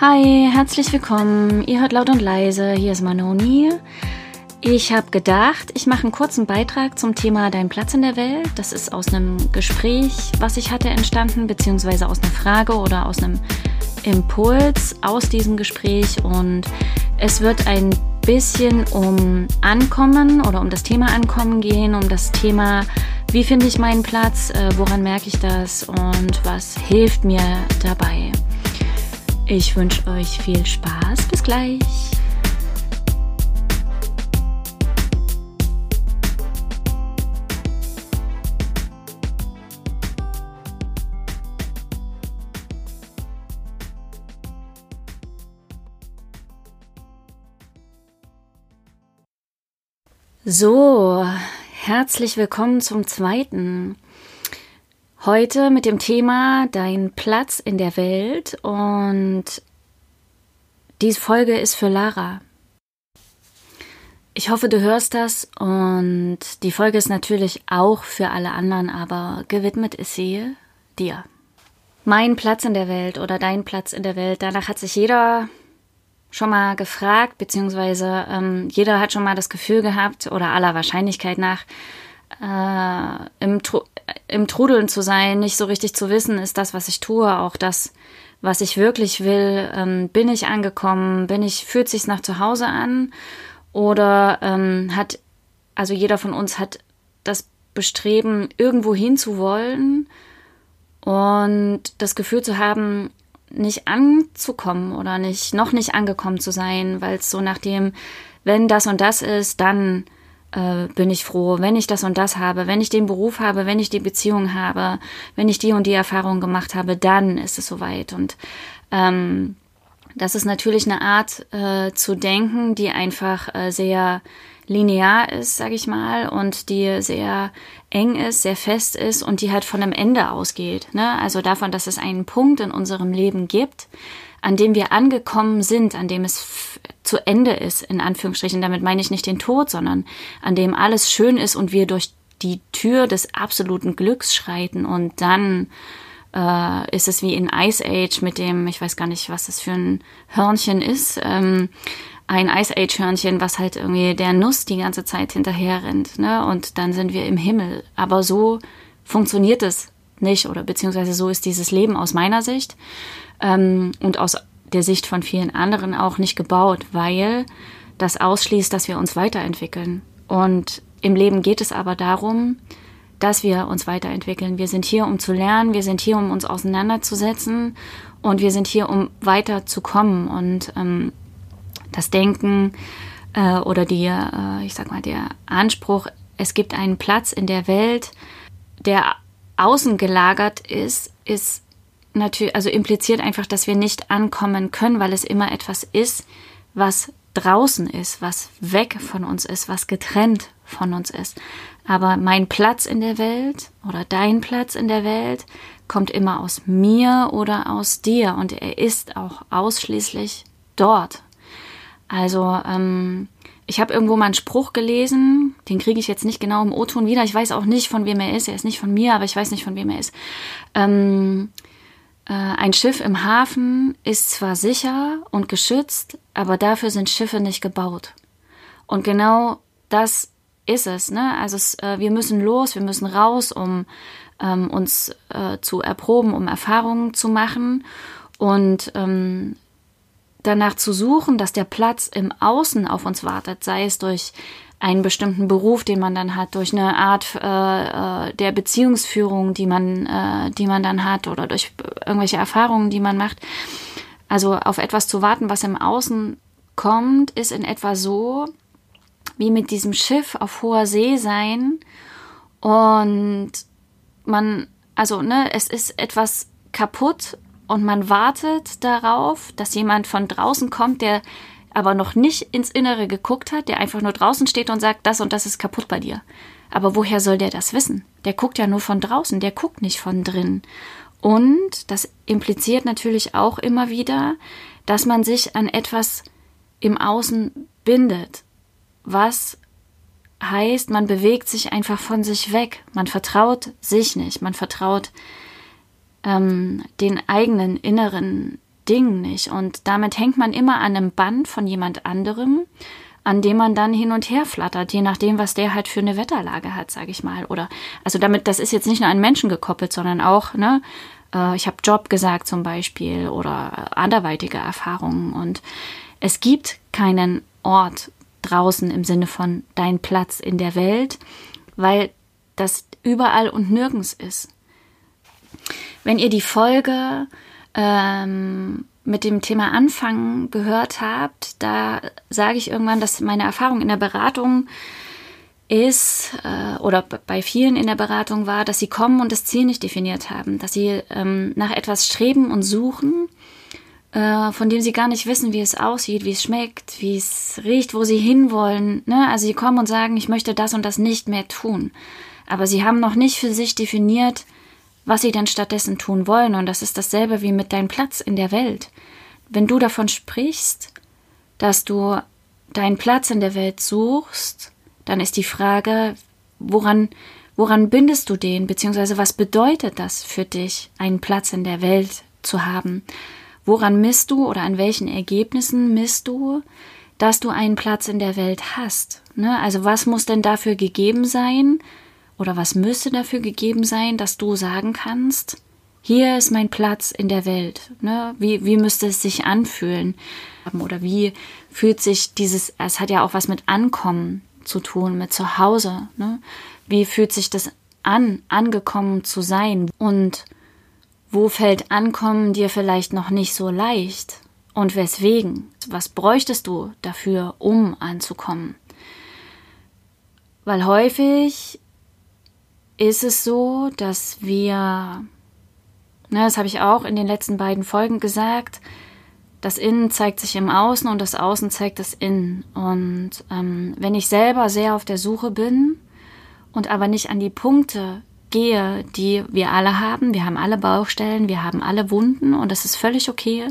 Hi, herzlich willkommen. Ihr hört laut und leise. Hier ist Manoni. Ich habe gedacht, ich mache einen kurzen Beitrag zum Thema Dein Platz in der Welt. Das ist aus einem Gespräch, was ich hatte, entstanden, beziehungsweise aus einer Frage oder aus einem Impuls aus diesem Gespräch. Und es wird ein bisschen um Ankommen oder um das Thema Ankommen gehen, um das Thema, wie finde ich meinen Platz, äh, woran merke ich das und was hilft mir dabei. Ich wünsche euch viel Spaß. Bis gleich. So, herzlich willkommen zum zweiten. Heute mit dem Thema Dein Platz in der Welt und diese Folge ist für Lara. Ich hoffe, du hörst das und die Folge ist natürlich auch für alle anderen, aber gewidmet ist sie dir. Mein Platz in der Welt oder dein Platz in der Welt, danach hat sich jeder schon mal gefragt, beziehungsweise ähm, jeder hat schon mal das Gefühl gehabt oder aller Wahrscheinlichkeit nach äh, im, Tru im Trudeln zu sein, nicht so richtig zu wissen, ist das, was ich tue, auch das, was ich wirklich will, ähm, bin ich angekommen, bin ich, fühlt sich's nach zu Hause an? Oder ähm, hat, also jeder von uns hat das Bestreben, irgendwo hinzuwollen und das Gefühl zu haben, nicht anzukommen oder nicht, noch nicht angekommen zu sein, weil es so nach dem, wenn das und das ist, dann äh, bin ich froh, wenn ich das und das habe, wenn ich den Beruf habe, wenn ich die Beziehung habe, wenn ich die und die Erfahrung gemacht habe, dann ist es soweit. Und ähm, das ist natürlich eine Art äh, zu denken, die einfach äh, sehr linear ist, sag ich mal, und die sehr eng ist, sehr fest ist und die halt von einem Ende ausgeht. Ne? Also davon, dass es einen Punkt in unserem Leben gibt, an dem wir angekommen sind, an dem es zu Ende ist, in Anführungsstrichen. Damit meine ich nicht den Tod, sondern an dem alles schön ist und wir durch die Tür des absoluten Glücks schreiten und dann äh, ist es wie in Ice Age mit dem, ich weiß gar nicht, was das für ein Hörnchen ist, ähm, ein Ice Age Hörnchen, was halt irgendwie der Nuss die ganze Zeit hinterher rennt, ne? Und dann sind wir im Himmel. Aber so funktioniert es nicht oder beziehungsweise so ist dieses Leben aus meiner Sicht ähm, und aus der Sicht von vielen anderen auch nicht gebaut, weil das ausschließt, dass wir uns weiterentwickeln. Und im Leben geht es aber darum, dass wir uns weiterentwickeln. Wir sind hier, um zu lernen, wir sind hier, um uns auseinanderzusetzen und wir sind hier, um weiterzukommen. Und ähm, das Denken äh, oder die, äh, ich sag mal, der Anspruch, es gibt einen Platz in der Welt, der außen gelagert ist, ist natürlich, also impliziert einfach, dass wir nicht ankommen können, weil es immer etwas ist, was draußen ist, was weg von uns ist, was getrennt von uns ist. Aber mein Platz in der Welt oder dein Platz in der Welt kommt immer aus mir oder aus dir und er ist auch ausschließlich dort. Also ähm, ich habe irgendwo mal einen Spruch gelesen, den kriege ich jetzt nicht genau im O-Ton wieder. Ich weiß auch nicht, von wem er ist. Er ist nicht von mir, aber ich weiß nicht, von wem er ist. Ähm, äh, ein Schiff im Hafen ist zwar sicher und geschützt, aber dafür sind Schiffe nicht gebaut. Und genau das ist es. Ne? Also es, äh, wir müssen los, wir müssen raus, um ähm, uns äh, zu erproben, um Erfahrungen zu machen. Und ähm, danach zu suchen, dass der Platz im Außen auf uns wartet, sei es durch einen bestimmten Beruf, den man dann hat, durch eine Art äh, äh, der Beziehungsführung, die man, äh, die man dann hat, oder durch irgendwelche Erfahrungen, die man macht. Also auf etwas zu warten, was im Außen kommt, ist in etwa so, wie mit diesem Schiff auf hoher See sein und man, also ne, es ist etwas kaputt und man wartet darauf, dass jemand von draußen kommt, der aber noch nicht ins Innere geguckt hat, der einfach nur draußen steht und sagt, das und das ist kaputt bei dir. Aber woher soll der das wissen? Der guckt ja nur von draußen, der guckt nicht von drin. Und das impliziert natürlich auch immer wieder, dass man sich an etwas im Außen bindet, was heißt, man bewegt sich einfach von sich weg. Man vertraut sich nicht, man vertraut ähm, den eigenen inneren Ding nicht. Und damit hängt man immer an einem Band von jemand anderem, an dem man dann hin und her flattert, je nachdem, was der halt für eine Wetterlage hat, sage ich mal. Oder also damit, das ist jetzt nicht nur an Menschen gekoppelt, sondern auch, ne, äh, ich habe Job gesagt zum Beispiel oder anderweitige Erfahrungen. Und es gibt keinen Ort draußen im Sinne von dein Platz in der Welt, weil das überall und nirgends ist. Wenn ihr die Folge ähm, mit dem Thema Anfangen gehört habt, da sage ich irgendwann, dass meine Erfahrung in der Beratung ist, äh, oder bei vielen in der Beratung war, dass sie kommen und das Ziel nicht definiert haben, dass sie ähm, nach etwas streben und suchen, äh, von dem sie gar nicht wissen, wie es aussieht, wie es schmeckt, wie es riecht, wo sie hinwollen. Ne? Also sie kommen und sagen, ich möchte das und das nicht mehr tun. Aber sie haben noch nicht für sich definiert, was sie denn stattdessen tun wollen. Und das ist dasselbe wie mit deinem Platz in der Welt. Wenn du davon sprichst, dass du deinen Platz in der Welt suchst, dann ist die Frage, woran, woran bindest du den, beziehungsweise was bedeutet das für dich, einen Platz in der Welt zu haben? Woran misst du oder an welchen Ergebnissen misst du, dass du einen Platz in der Welt hast? Ne? Also was muss denn dafür gegeben sein, oder was müsste dafür gegeben sein, dass du sagen kannst, hier ist mein Platz in der Welt. Ne? Wie, wie müsste es sich anfühlen? Oder wie fühlt sich dieses, es hat ja auch was mit Ankommen zu tun, mit Zuhause. Ne? Wie fühlt sich das an, angekommen zu sein? Und wo fällt Ankommen dir vielleicht noch nicht so leicht? Und weswegen? Was bräuchtest du dafür, um anzukommen? Weil häufig ist es so, dass wir, ne, das habe ich auch in den letzten beiden Folgen gesagt, das Innen zeigt sich im Außen und das Außen zeigt das Innen. Und ähm, wenn ich selber sehr auf der Suche bin und aber nicht an die Punkte gehe, die wir alle haben, wir haben alle Baustellen, wir haben alle Wunden und das ist völlig okay.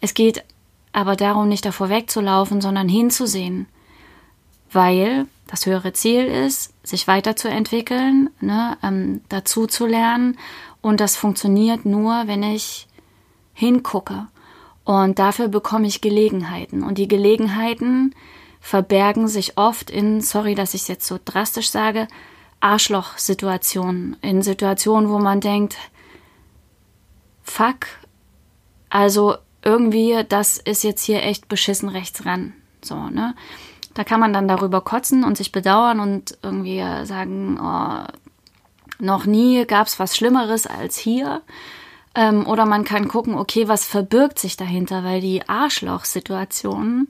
Es geht aber darum, nicht davor wegzulaufen, sondern hinzusehen. Weil das höhere Ziel ist, sich weiterzuentwickeln, ne, ähm, dazu zu lernen. Und das funktioniert nur, wenn ich hingucke. Und dafür bekomme ich Gelegenheiten. Und die Gelegenheiten verbergen sich oft in, sorry, dass ich es jetzt so drastisch sage, Arschloch-Situationen. In Situationen, wo man denkt, fuck, also irgendwie, das ist jetzt hier echt beschissen rechts ran. So, ne? Da kann man dann darüber kotzen und sich bedauern und irgendwie sagen, oh, noch nie gab es was Schlimmeres als hier. Ähm, oder man kann gucken, okay, was verbirgt sich dahinter, weil die Arschloch-Situationen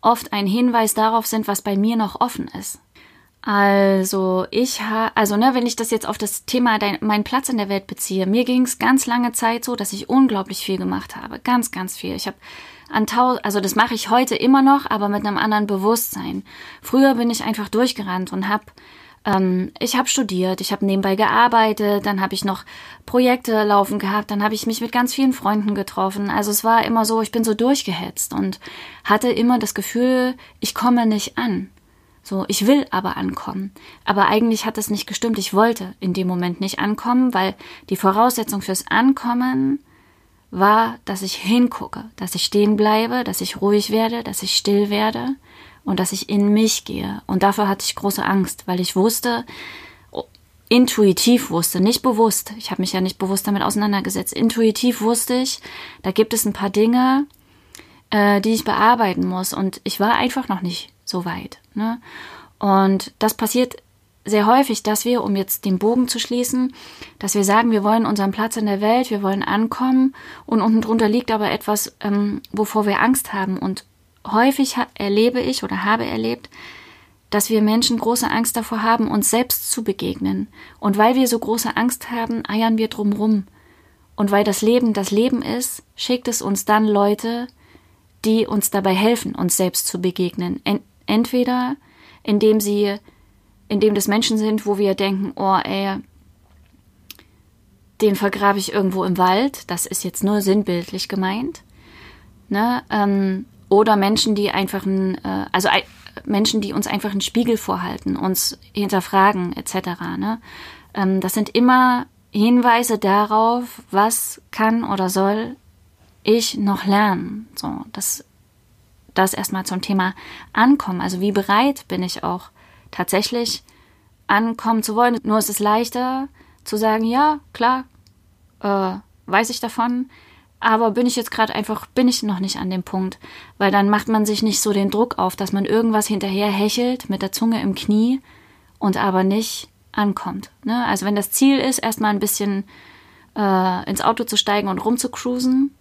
oft ein Hinweis darauf sind, was bei mir noch offen ist. Also ich habe, also ne, wenn ich das jetzt auf das Thema dein, meinen Platz in der Welt beziehe, mir ging es ganz lange Zeit so, dass ich unglaublich viel gemacht habe, ganz, ganz viel. Ich habe an tausend, also das mache ich heute immer noch, aber mit einem anderen Bewusstsein. Früher bin ich einfach durchgerannt und habe ähm, ich habe studiert, ich habe nebenbei gearbeitet, dann habe ich noch Projekte laufen gehabt, dann habe ich mich mit ganz vielen Freunden getroffen. Also es war immer so, ich bin so durchgehetzt und hatte immer das Gefühl, ich komme nicht an. So, ich will aber ankommen. Aber eigentlich hat es nicht gestimmt. Ich wollte in dem Moment nicht ankommen, weil die Voraussetzung fürs Ankommen war, dass ich hingucke, dass ich stehen bleibe, dass ich ruhig werde, dass ich still werde und dass ich in mich gehe. Und dafür hatte ich große Angst, weil ich wusste, intuitiv wusste, nicht bewusst, ich habe mich ja nicht bewusst damit auseinandergesetzt, intuitiv wusste ich, da gibt es ein paar Dinge, äh, die ich bearbeiten muss. Und ich war einfach noch nicht so weit. Ne? Und das passiert sehr häufig, dass wir, um jetzt den Bogen zu schließen, dass wir sagen, wir wollen unseren Platz in der Welt, wir wollen ankommen und unten drunter liegt aber etwas, ähm, wovor wir Angst haben. Und häufig erlebe ich oder habe erlebt, dass wir Menschen große Angst davor haben, uns selbst zu begegnen. Und weil wir so große Angst haben, eiern wir drumrum. Und weil das Leben das Leben ist, schickt es uns dann Leute, die uns dabei helfen, uns selbst zu begegnen. Entweder indem sie in dem das Menschen sind, wo wir denken, oh ey, den vergrabe ich irgendwo im Wald, das ist jetzt nur sinnbildlich gemeint. Ne? Ähm, oder Menschen, die einfach ein, äh, also äh, Menschen, die uns einfach einen Spiegel vorhalten, uns hinterfragen, etc. Ne? Ähm, das sind immer Hinweise darauf, was kann oder soll ich noch lernen? So, das, das erstmal zum Thema Ankommen. Also wie bereit bin ich auch tatsächlich ankommen zu wollen? Nur ist es leichter zu sagen, ja, klar, äh, weiß ich davon, aber bin ich jetzt gerade einfach, bin ich noch nicht an dem Punkt, weil dann macht man sich nicht so den Druck auf, dass man irgendwas hinterher hechelt mit der Zunge im Knie und aber nicht ankommt. Ne? Also wenn das Ziel ist, erstmal ein bisschen äh, ins Auto zu steigen und rumzucruisen,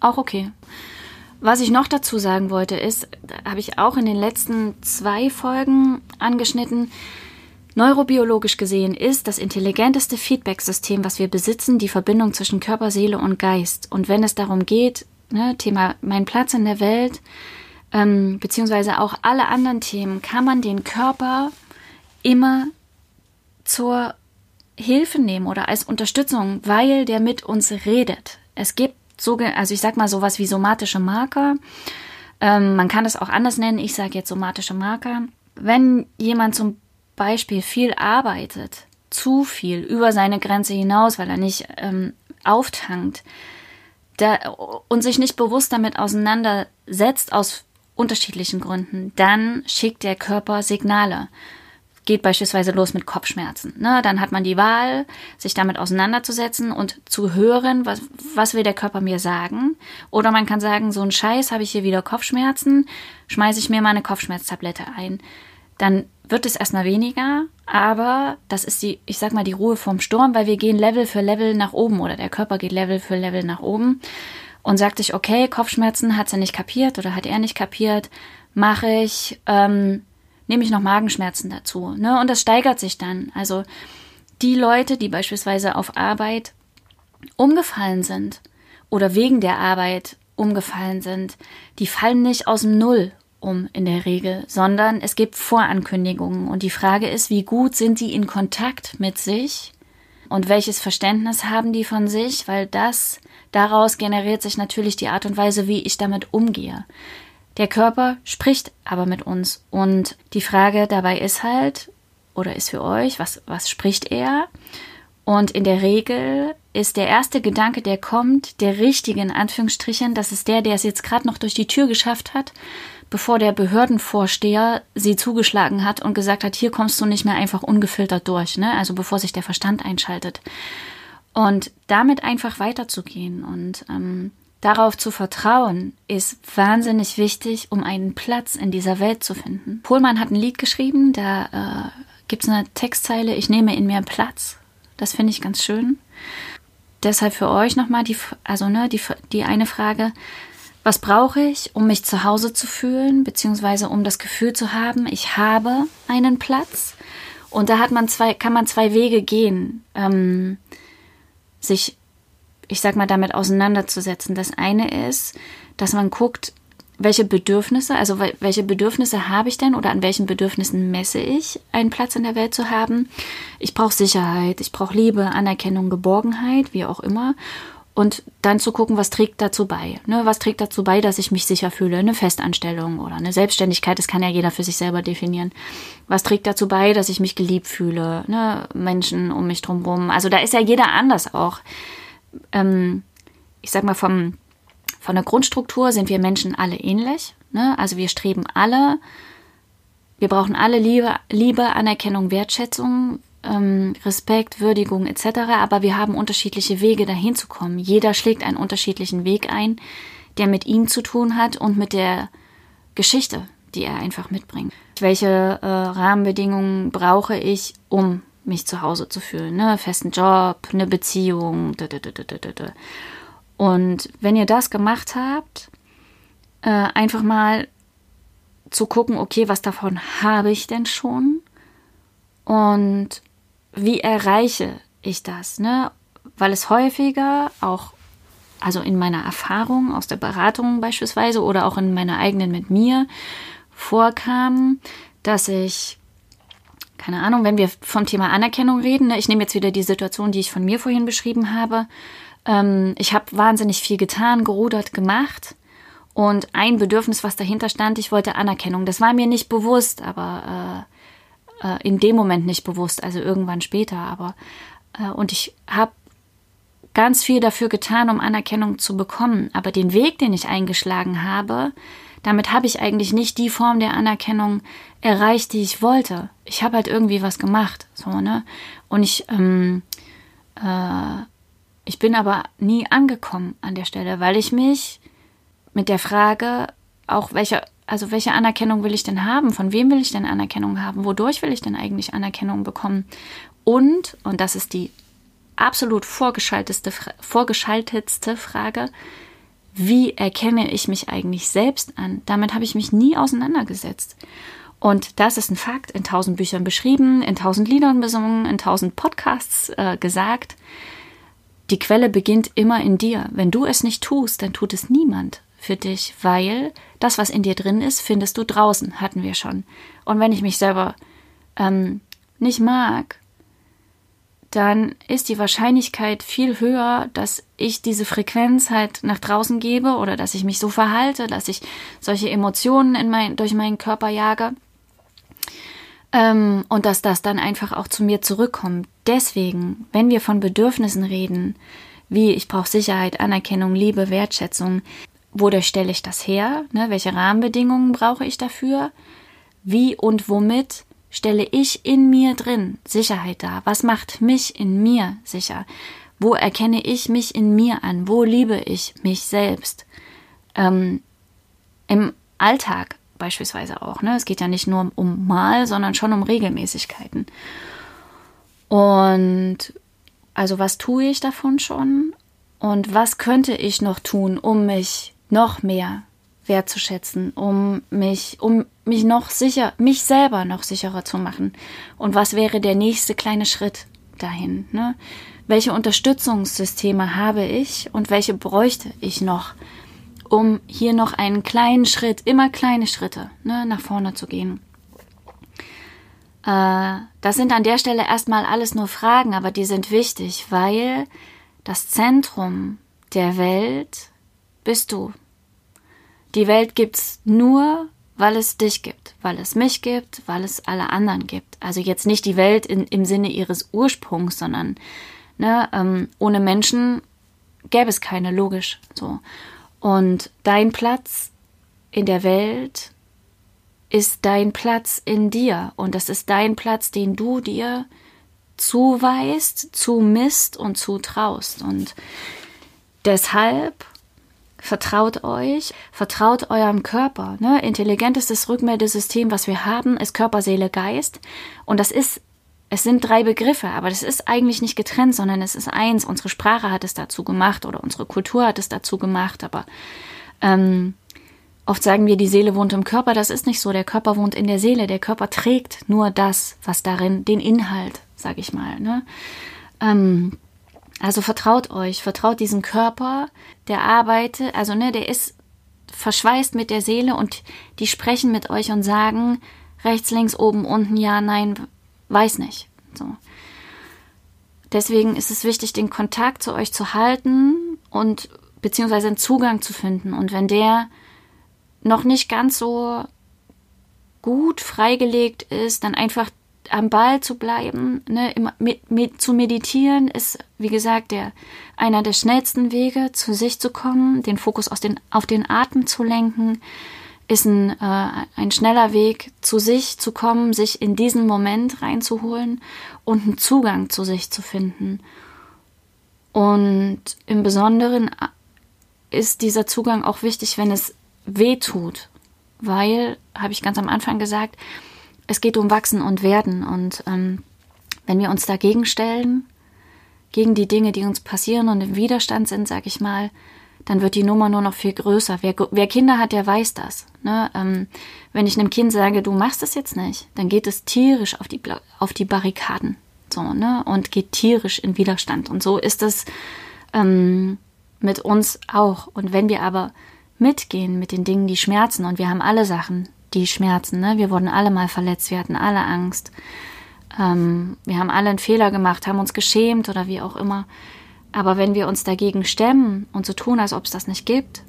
auch okay. Was ich noch dazu sagen wollte, ist, habe ich auch in den letzten zwei Folgen angeschnitten, Neurobiologisch gesehen ist das intelligenteste Feedback-System, was wir besitzen, die Verbindung zwischen Körper, Seele und Geist. Und wenn es darum geht, ne, Thema mein Platz in der Welt, ähm, beziehungsweise auch alle anderen Themen, kann man den Körper immer zur Hilfe nehmen oder als Unterstützung, weil der mit uns redet. Es gibt so, also ich sag mal sowas wie somatische Marker. Ähm, man kann es auch anders nennen. Ich sage jetzt somatische Marker. Wenn jemand zum Beispiel viel arbeitet, zu viel über seine Grenze hinaus, weil er nicht ähm, auftankt der, und sich nicht bewusst damit auseinandersetzt aus unterschiedlichen Gründen, dann schickt der Körper Signale geht beispielsweise los mit Kopfschmerzen. Ne? Dann hat man die Wahl, sich damit auseinanderzusetzen und zu hören, was, was will der Körper mir sagen. Oder man kann sagen, so ein Scheiß, habe ich hier wieder Kopfschmerzen, schmeiße ich mir mal eine Kopfschmerztablette ein. Dann wird es erstmal weniger, aber das ist die, ich sag mal, die Ruhe vom Sturm, weil wir gehen Level für Level nach oben oder der Körper geht Level für Level nach oben und sagt sich, okay, Kopfschmerzen hat sie nicht kapiert oder hat er nicht kapiert, mache ich ähm, nehme ich noch Magenschmerzen dazu. Ne? Und das steigert sich dann. Also die Leute, die beispielsweise auf Arbeit umgefallen sind oder wegen der Arbeit umgefallen sind, die fallen nicht aus dem Null um in der Regel, sondern es gibt Vorankündigungen. Und die Frage ist, wie gut sind die in Kontakt mit sich und welches Verständnis haben die von sich, weil das daraus generiert sich natürlich die Art und Weise, wie ich damit umgehe. Der Körper spricht aber mit uns. Und die Frage dabei ist halt, oder ist für euch, was, was spricht er? Und in der Regel ist der erste Gedanke, der kommt, der richtige in Anführungsstrichen, das ist der, der es jetzt gerade noch durch die Tür geschafft hat, bevor der Behördenvorsteher sie zugeschlagen hat und gesagt hat, hier kommst du nicht mehr einfach ungefiltert durch, ne? Also bevor sich der Verstand einschaltet. Und damit einfach weiterzugehen und ähm, Darauf zu vertrauen ist wahnsinnig wichtig, um einen Platz in dieser Welt zu finden. Pohlmann hat ein Lied geschrieben, da äh, gibt es eine Textzeile, ich nehme in mir Platz. Das finde ich ganz schön. Deshalb für euch nochmal die, also ne, die, die eine Frage, was brauche ich, um mich zu Hause zu fühlen, beziehungsweise um das Gefühl zu haben, ich habe einen Platz? Und da hat man zwei, kann man zwei Wege gehen, ähm, sich ich sag mal, damit auseinanderzusetzen. Das eine ist, dass man guckt, welche Bedürfnisse, also welche Bedürfnisse habe ich denn oder an welchen Bedürfnissen messe ich, einen Platz in der Welt zu haben. Ich brauche Sicherheit, ich brauche Liebe, Anerkennung, Geborgenheit, wie auch immer. Und dann zu gucken, was trägt dazu bei. Ne? Was trägt dazu bei, dass ich mich sicher fühle? Eine Festanstellung oder eine Selbstständigkeit, das kann ja jeder für sich selber definieren. Was trägt dazu bei, dass ich mich geliebt fühle? Ne? Menschen um mich drumherum. Also da ist ja jeder anders auch ähm, ich sag mal, vom, von der Grundstruktur sind wir Menschen alle ähnlich. Ne? Also wir streben alle, wir brauchen alle Liebe, Liebe Anerkennung, Wertschätzung, ähm, Respekt, Würdigung etc. Aber wir haben unterschiedliche Wege, dahin zu kommen. Jeder schlägt einen unterschiedlichen Weg ein, der mit ihm zu tun hat und mit der Geschichte, die er einfach mitbringt. Welche äh, Rahmenbedingungen brauche ich, um mich zu Hause zu fühlen. Ne? Festen Job, eine Beziehung. Und wenn ihr das gemacht habt, äh, einfach mal zu gucken, okay, was davon habe ich denn schon? Und wie erreiche ich das? Ne? Weil es häufiger auch, also in meiner Erfahrung aus der Beratung beispielsweise oder auch in meiner eigenen mit mir vorkam, dass ich keine Ahnung, wenn wir vom Thema Anerkennung reden, ne, ich nehme jetzt wieder die Situation, die ich von mir vorhin beschrieben habe. Ähm, ich habe wahnsinnig viel getan, gerudert, gemacht. Und ein Bedürfnis, was dahinter stand, ich wollte Anerkennung. Das war mir nicht bewusst, aber äh, äh, in dem Moment nicht bewusst, also irgendwann später. Aber äh, und ich habe ganz viel dafür getan, um Anerkennung zu bekommen. Aber den Weg, den ich eingeschlagen habe, damit habe ich eigentlich nicht die Form der Anerkennung erreicht, die ich wollte. Ich habe halt irgendwie was gemacht, so ne. Und ich, ähm, äh, ich bin aber nie angekommen an der Stelle, weil ich mich mit der Frage auch welche, also welche Anerkennung will ich denn haben? Von wem will ich denn Anerkennung haben? Wodurch will ich denn eigentlich Anerkennung bekommen? Und, und das ist die absolut vorgeschaltetste, vorgeschaltetste Frage, wie erkenne ich mich eigentlich selbst an? Damit habe ich mich nie auseinandergesetzt. Und das ist ein Fakt, in tausend Büchern beschrieben, in tausend Liedern besungen, in tausend Podcasts äh, gesagt. Die Quelle beginnt immer in dir. Wenn du es nicht tust, dann tut es niemand für dich, weil das, was in dir drin ist, findest du draußen, hatten wir schon. Und wenn ich mich selber ähm, nicht mag, dann ist die Wahrscheinlichkeit viel höher, dass ich diese Frequenz halt nach draußen gebe oder dass ich mich so verhalte, dass ich solche Emotionen in mein, durch meinen Körper jage ähm, und dass das dann einfach auch zu mir zurückkommt. Deswegen, wenn wir von Bedürfnissen reden, wie ich brauche Sicherheit, Anerkennung, Liebe, Wertschätzung, wodurch stelle ich das her? Ne? Welche Rahmenbedingungen brauche ich dafür? Wie und womit stelle ich in mir drin Sicherheit dar? Was macht mich in mir sicher? Wo erkenne ich mich in mir an? Wo liebe ich mich selbst? Ähm, Im Alltag beispielsweise auch. Ne? Es geht ja nicht nur um Mal, sondern schon um Regelmäßigkeiten. Und also was tue ich davon schon? Und was könnte ich noch tun, um mich noch mehr wertzuschätzen, um mich, um mich noch sicher, mich selber noch sicherer zu machen. Und was wäre der nächste kleine Schritt dahin? Ne? Welche Unterstützungssysteme habe ich und welche bräuchte ich noch, um hier noch einen kleinen Schritt, immer kleine Schritte ne, nach vorne zu gehen? Äh, das sind an der Stelle erstmal alles nur Fragen, aber die sind wichtig, weil das Zentrum der Welt bist du. Die Welt gibt's nur, weil es dich gibt, weil es mich gibt, weil es alle anderen gibt. Also jetzt nicht die Welt in, im Sinne ihres Ursprungs, sondern ne, ähm, ohne Menschen gäbe es keine, logisch. So. Und dein Platz in der Welt ist dein Platz in dir. Und das ist dein Platz, den du dir zuweist, zumisst und zutraust. Und deshalb Vertraut euch, vertraut eurem Körper. Ne? Intelligentestes Rückmeldesystem, was wir haben, ist Körper, Seele, Geist. Und das ist, es sind drei Begriffe, aber das ist eigentlich nicht getrennt, sondern es ist eins. Unsere Sprache hat es dazu gemacht oder unsere Kultur hat es dazu gemacht, aber ähm, oft sagen wir, die Seele wohnt im Körper. Das ist nicht so. Der Körper wohnt in der Seele. Der Körper trägt nur das, was darin, den Inhalt, sag ich mal. Ne? Ähm, also vertraut euch, vertraut diesem Körper, der arbeitet, also ne, der ist verschweißt mit der Seele und die sprechen mit euch und sagen rechts, links, oben, unten, ja, nein, weiß nicht. So. Deswegen ist es wichtig, den Kontakt zu euch zu halten und beziehungsweise einen Zugang zu finden. Und wenn der noch nicht ganz so gut freigelegt ist, dann einfach am Ball zu bleiben, ne, immer, mit, mit, zu meditieren, ist, wie gesagt, der, einer der schnellsten Wege, zu sich zu kommen, den Fokus aus den, auf den Atem zu lenken, ist ein, äh, ein schneller Weg, zu sich zu kommen, sich in diesen Moment reinzuholen und einen Zugang zu sich zu finden. Und im Besonderen äh, ist dieser Zugang auch wichtig, wenn es weh tut, weil, habe ich ganz am Anfang gesagt, es geht um Wachsen und Werden. Und ähm, wenn wir uns dagegen stellen, gegen die Dinge, die uns passieren und im Widerstand sind, sag ich mal, dann wird die Nummer nur noch viel größer. Wer, wer Kinder hat, der weiß das. Ne? Ähm, wenn ich einem Kind sage, du machst das jetzt nicht, dann geht es tierisch auf die, auf die Barrikaden so, ne? und geht tierisch in Widerstand. Und so ist es ähm, mit uns auch. Und wenn wir aber mitgehen mit den Dingen, die schmerzen, und wir haben alle Sachen, die Schmerzen. Ne? Wir wurden alle mal verletzt, wir hatten alle Angst. Ähm, wir haben alle einen Fehler gemacht, haben uns geschämt oder wie auch immer. Aber wenn wir uns dagegen stemmen und so tun, als ob es das nicht gibt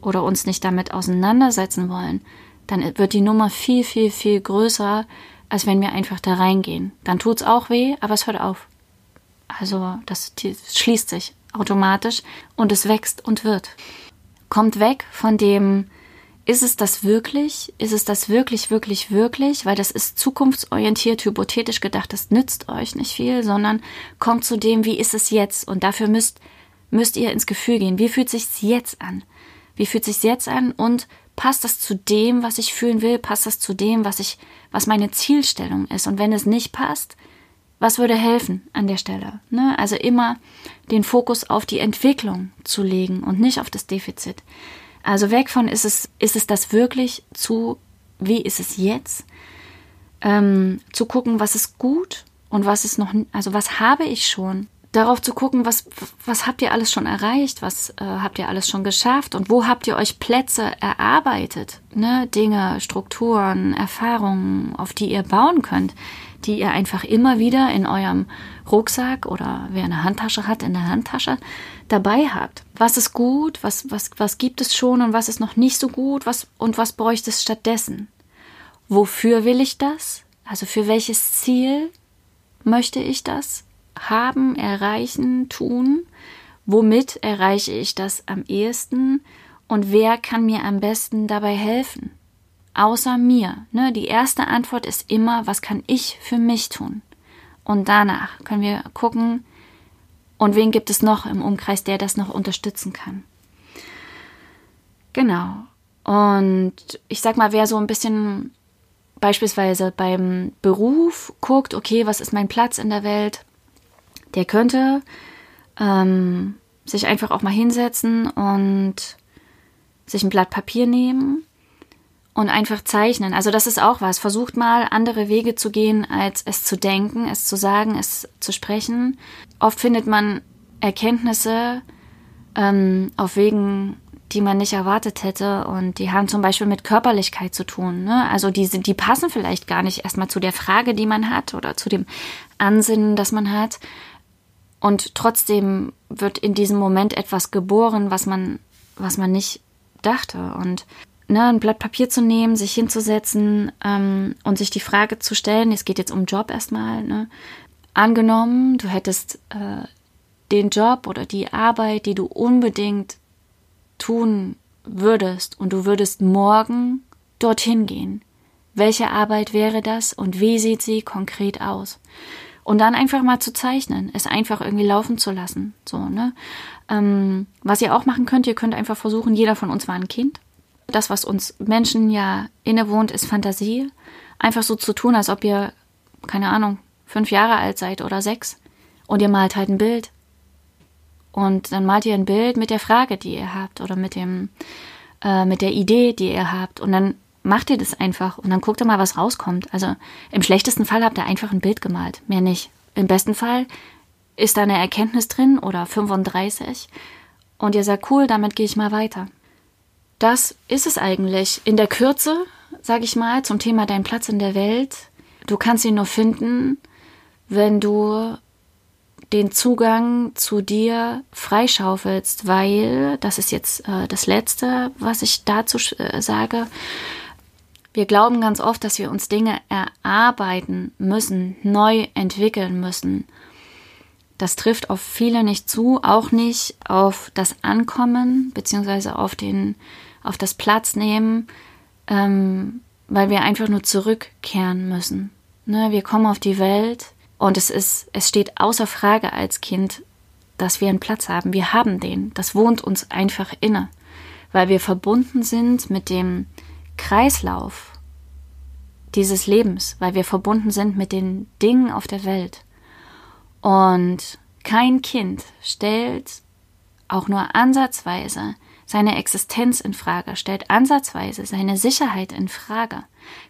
oder uns nicht damit auseinandersetzen wollen, dann wird die Nummer viel, viel, viel größer, als wenn wir einfach da reingehen. Dann tut es auch weh, aber es hört auf. Also das schließt sich automatisch und es wächst und wird. Kommt weg von dem, ist es das wirklich? Ist es das wirklich, wirklich, wirklich? Weil das ist zukunftsorientiert, hypothetisch gedacht, das nützt euch nicht viel, sondern kommt zu dem, wie ist es jetzt? Und dafür müsst, müsst ihr ins Gefühl gehen. Wie fühlt sich's jetzt an? Wie fühlt sich's jetzt an? Und passt das zu dem, was ich fühlen will? Passt das zu dem, was ich, was meine Zielstellung ist? Und wenn es nicht passt, was würde helfen an der Stelle? Ne? Also immer den Fokus auf die Entwicklung zu legen und nicht auf das Defizit. Also weg von ist es, ist es das wirklich zu, wie ist es jetzt? Ähm, zu gucken, was ist gut und was ist noch, also was habe ich schon? Darauf zu gucken, was, was habt ihr alles schon erreicht, was äh, habt ihr alles schon geschafft und wo habt ihr euch Plätze erarbeitet, ne? Dinge, Strukturen, Erfahrungen, auf die ihr bauen könnt die ihr einfach immer wieder in eurem Rucksack oder wer eine Handtasche hat, in der Handtasche dabei habt. Was ist gut, was, was, was gibt es schon und was ist noch nicht so gut was, und was bräuchte es stattdessen? Wofür will ich das? Also für welches Ziel möchte ich das haben, erreichen, tun? Womit erreiche ich das am ehesten? Und wer kann mir am besten dabei helfen? außer mir. Ne? Die erste Antwort ist immer, was kann ich für mich tun? Und danach können wir gucken, und wen gibt es noch im Umkreis, der das noch unterstützen kann. Genau. Und ich sag mal, wer so ein bisschen beispielsweise beim Beruf guckt, okay, was ist mein Platz in der Welt, der könnte ähm, sich einfach auch mal hinsetzen und sich ein Blatt Papier nehmen und einfach zeichnen. Also das ist auch was. Versucht mal andere Wege zu gehen, als es zu denken, es zu sagen, es zu sprechen. Oft findet man Erkenntnisse ähm, auf Wegen, die man nicht erwartet hätte und die haben zum Beispiel mit Körperlichkeit zu tun. Ne? Also die, die passen vielleicht gar nicht erstmal zu der Frage, die man hat oder zu dem Ansinnen, das man hat. Und trotzdem wird in diesem Moment etwas geboren, was man, was man nicht dachte. Und ne, ein Blatt Papier zu nehmen, sich hinzusetzen ähm, und sich die Frage zu stellen, es geht jetzt um Job erstmal, ne? angenommen, du hättest äh, den Job oder die Arbeit, die du unbedingt tun würdest und du würdest morgen dorthin gehen. Welche Arbeit wäre das und wie sieht sie konkret aus? Und dann einfach mal zu zeichnen, es einfach irgendwie laufen zu lassen. So, ne? Ähm, was ihr auch machen könnt, ihr könnt einfach versuchen, jeder von uns war ein Kind. Das, was uns Menschen ja innewohnt, ist Fantasie. Einfach so zu tun, als ob ihr, keine Ahnung, fünf Jahre alt seid oder sechs. Und ihr malt halt ein Bild. Und dann malt ihr ein Bild mit der Frage, die ihr habt oder mit dem, äh, mit der Idee, die ihr habt. Und dann macht ihr das einfach und dann guckt ihr mal, was rauskommt. Also im schlechtesten Fall habt ihr einfach ein Bild gemalt, mehr nicht. Im besten Fall ist da eine Erkenntnis drin oder 35 und ihr sagt, cool, damit gehe ich mal weiter das ist es eigentlich. In der Kürze, sage ich mal, zum Thema Dein Platz in der Welt. Du kannst ihn nur finden, wenn du den Zugang zu dir freischaufelst, weil, das ist jetzt äh, das Letzte, was ich dazu äh, sage, wir glauben ganz oft, dass wir uns Dinge erarbeiten müssen, neu entwickeln müssen. Das trifft auf viele nicht zu, auch nicht auf das Ankommen beziehungsweise auf den auf das Platz nehmen, ähm, weil wir einfach nur zurückkehren müssen. Ne, wir kommen auf die Welt und es ist, es steht außer Frage als Kind, dass wir einen Platz haben. Wir haben den. Das wohnt uns einfach inne, weil wir verbunden sind mit dem Kreislauf dieses Lebens, weil wir verbunden sind mit den Dingen auf der Welt. Und kein Kind stellt auch nur ansatzweise seine Existenz in Frage, stellt ansatzweise seine Sicherheit in Frage.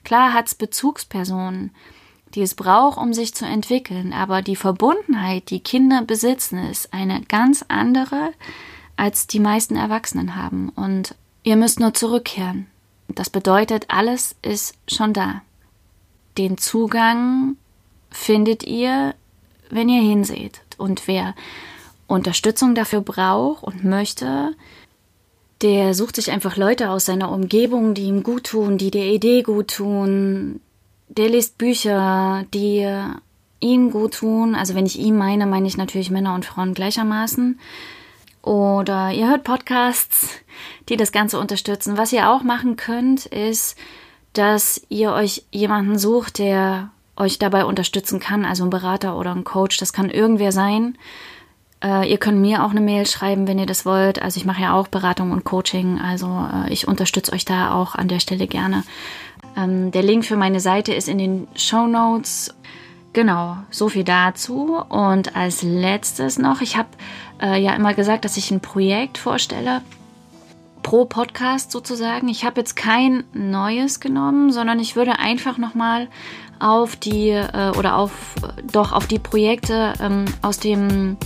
Klar hat's Bezugspersonen, die es braucht, um sich zu entwickeln, aber die Verbundenheit, die Kinder besitzen, ist eine ganz andere, als die meisten Erwachsenen haben. Und ihr müsst nur zurückkehren. Das bedeutet, alles ist schon da. Den Zugang findet ihr, wenn ihr hinseht. Und wer Unterstützung dafür braucht und möchte, der sucht sich einfach Leute aus seiner Umgebung, die ihm gut tun, die der Idee gut tun. Der liest Bücher, die ihm gut tun. Also wenn ich ihm meine, meine ich natürlich Männer und Frauen gleichermaßen. Oder ihr hört Podcasts, die das Ganze unterstützen. Was ihr auch machen könnt, ist, dass ihr euch jemanden sucht, der euch dabei unterstützen kann, also ein Berater oder ein Coach. Das kann irgendwer sein. Äh, ihr könnt mir auch eine Mail schreiben, wenn ihr das wollt. Also ich mache ja auch Beratung und Coaching. Also äh, ich unterstütze euch da auch an der Stelle gerne. Ähm, der Link für meine Seite ist in den Show Notes. Genau, so viel dazu. Und als letztes noch, ich habe äh, ja immer gesagt, dass ich ein Projekt vorstelle pro Podcast sozusagen. Ich habe jetzt kein neues genommen, sondern ich würde einfach nochmal auf die äh, oder auf doch auf die Projekte ähm, aus dem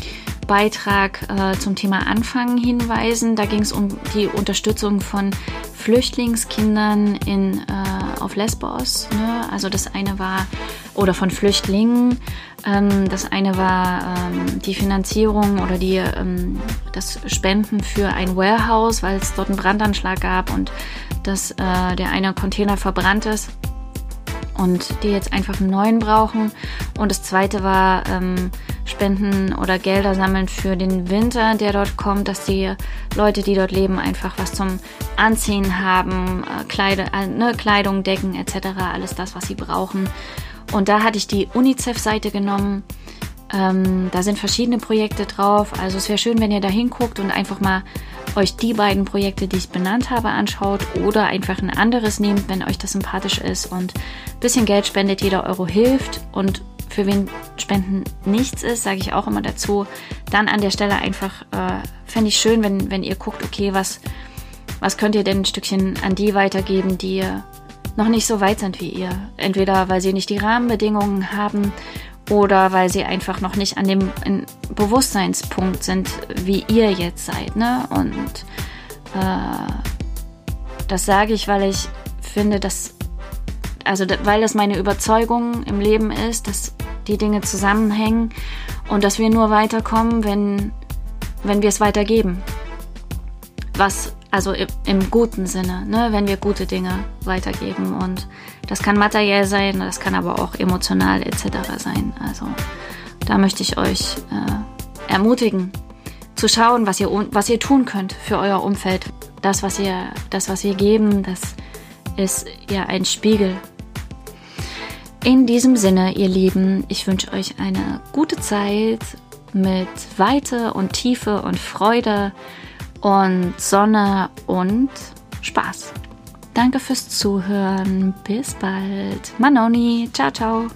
Beitrag äh, zum Thema Anfangen hinweisen. Da ging es um die Unterstützung von Flüchtlingskindern in, äh, auf Lesbos. Ne? Also das eine war, oder von Flüchtlingen. Ähm, das eine war ähm, die Finanzierung oder die, ähm, das Spenden für ein Warehouse, weil es dort einen Brandanschlag gab und dass äh, der eine Container verbrannt ist und die jetzt einfach einen neuen brauchen. Und das zweite war ähm, Spenden oder Gelder sammeln für den Winter, der dort kommt, dass die Leute, die dort leben, einfach was zum Anziehen haben, äh, Kleide, äh, ne, Kleidung, Decken etc., alles das, was sie brauchen. Und da hatte ich die UNICEF-Seite genommen. Ähm, da sind verschiedene Projekte drauf. Also es wäre schön, wenn ihr da hinguckt und einfach mal euch die beiden Projekte, die ich benannt habe, anschaut oder einfach ein anderes nehmt, wenn euch das sympathisch ist und ein bisschen Geld spendet, jeder Euro hilft und für wen Spenden nichts ist, sage ich auch immer dazu, dann an der Stelle einfach, äh, fände ich schön, wenn, wenn ihr guckt, okay, was, was könnt ihr denn ein Stückchen an die weitergeben, die noch nicht so weit sind wie ihr. Entweder weil sie nicht die Rahmenbedingungen haben oder weil sie einfach noch nicht an dem Bewusstseinspunkt sind, wie ihr jetzt seid. Ne? Und äh, das sage ich, weil ich finde, dass, also weil das meine Überzeugung im Leben ist, dass die Dinge zusammenhängen und dass wir nur weiterkommen, wenn, wenn wir es weitergeben. Was, also im, guten Sinne, ne? wenn wir gute Dinge weitergeben. Und das kann materiell sein, das kann aber auch emotional etc. sein. Also da möchte ich euch äh, ermutigen, zu schauen, was ihr, was ihr tun könnt für euer Umfeld. Das, was ihr, das, was wir geben, das ist ja ein Spiegel in diesem Sinne, ihr Lieben, ich wünsche euch eine gute Zeit mit Weite und Tiefe und Freude und Sonne und Spaß. Danke fürs Zuhören. Bis bald. Manoni. Ciao, ciao.